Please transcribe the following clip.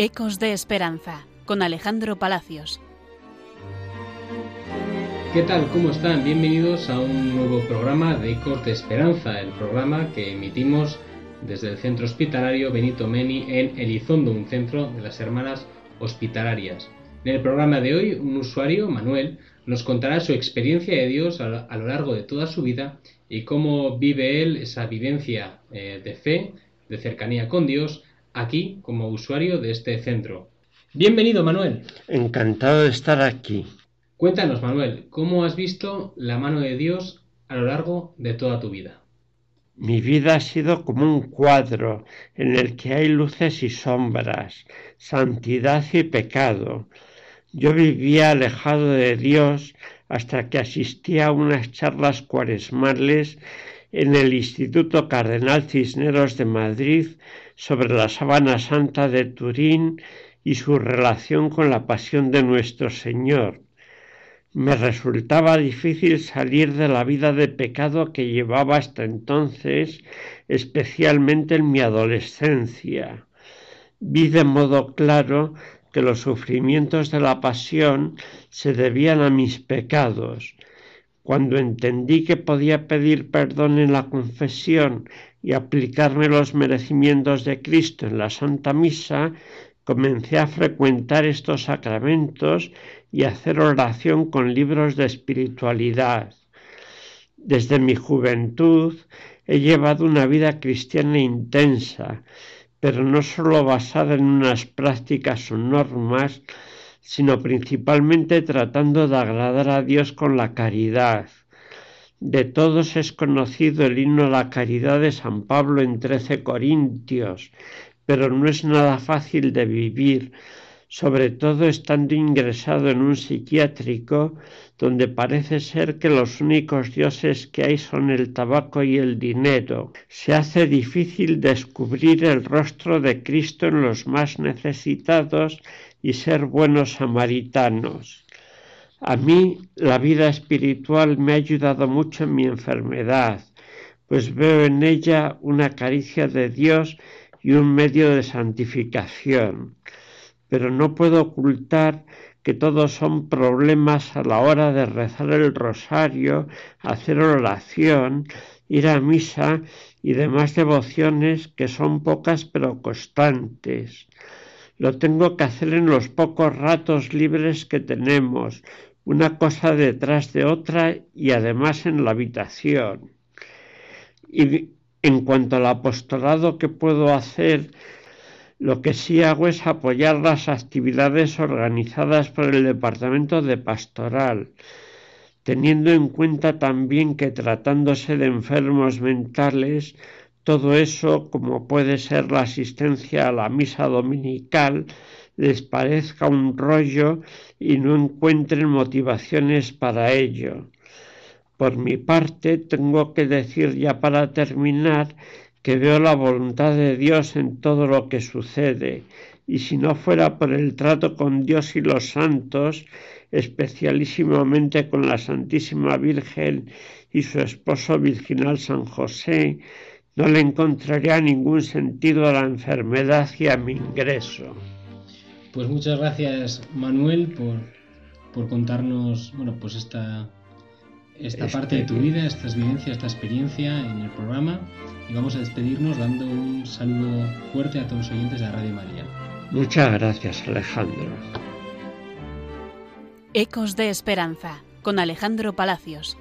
Ecos de Esperanza con Alejandro Palacios. ¿Qué tal? ¿Cómo están? Bienvenidos a un nuevo programa de Ecos de Esperanza, el programa que emitimos desde el Centro Hospitalario Benito Meni en Elizondo, un centro de las Hermanas Hospitalarias. En el programa de hoy, un usuario, Manuel, nos contará su experiencia de Dios a lo largo de toda su vida y cómo vive él esa vivencia eh, de fe, de cercanía con Dios, aquí como usuario de este centro. Bienvenido, Manuel. Encantado de estar aquí. Cuéntanos, Manuel, ¿cómo has visto la mano de Dios a lo largo de toda tu vida? Mi vida ha sido como un cuadro en el que hay luces y sombras, santidad y pecado. Yo vivía alejado de Dios hasta que asistía a unas charlas cuaresmales en el Instituto Cardenal Cisneros de Madrid sobre la sábana santa de Turín y su relación con la pasión de nuestro Señor. Me resultaba difícil salir de la vida de pecado que llevaba hasta entonces, especialmente en mi adolescencia. Vi de modo claro que los sufrimientos de la pasión se debían a mis pecados. Cuando entendí que podía pedir perdón en la confesión y aplicarme los merecimientos de Cristo en la Santa Misa, comencé a frecuentar estos sacramentos y a hacer oración con libros de espiritualidad. Desde mi juventud he llevado una vida cristiana intensa, pero no sólo basada en unas prácticas o normas, sino principalmente tratando de agradar a Dios con la caridad. De todos es conocido el himno a la caridad de San Pablo en 13 Corintios, pero no es nada fácil de vivir, sobre todo estando ingresado en un psiquiátrico donde parece ser que los únicos dioses que hay son el tabaco y el dinero. Se hace difícil descubrir el rostro de Cristo en los más necesitados y ser buenos samaritanos. A mí la vida espiritual me ha ayudado mucho en mi enfermedad, pues veo en ella una caricia de Dios y un medio de santificación pero no puedo ocultar que todos son problemas a la hora de rezar el rosario, hacer oración, ir a misa y demás devociones que son pocas pero constantes. Lo tengo que hacer en los pocos ratos libres que tenemos, una cosa detrás de otra y además en la habitación. Y en cuanto al apostolado que puedo hacer lo que sí hago es apoyar las actividades organizadas por el Departamento de Pastoral, teniendo en cuenta también que tratándose de enfermos mentales, todo eso, como puede ser la asistencia a la misa dominical, les parezca un rollo y no encuentren motivaciones para ello. Por mi parte, tengo que decir ya para terminar que veo la voluntad de Dios en todo lo que sucede, y si no fuera por el trato con Dios y los santos, especialísimamente con la Santísima Virgen y su esposo virginal San José, no le encontraría ningún sentido a la enfermedad y a mi ingreso. Pues muchas gracias Manuel por, por contarnos bueno, pues esta, esta parte de tu vida, estas vivencias, esta experiencia en el programa y vamos a despedirnos dando un saludo fuerte a todos los oyentes de Radio María. Muchas gracias Alejandro. Ecos de Esperanza con Alejandro Palacios.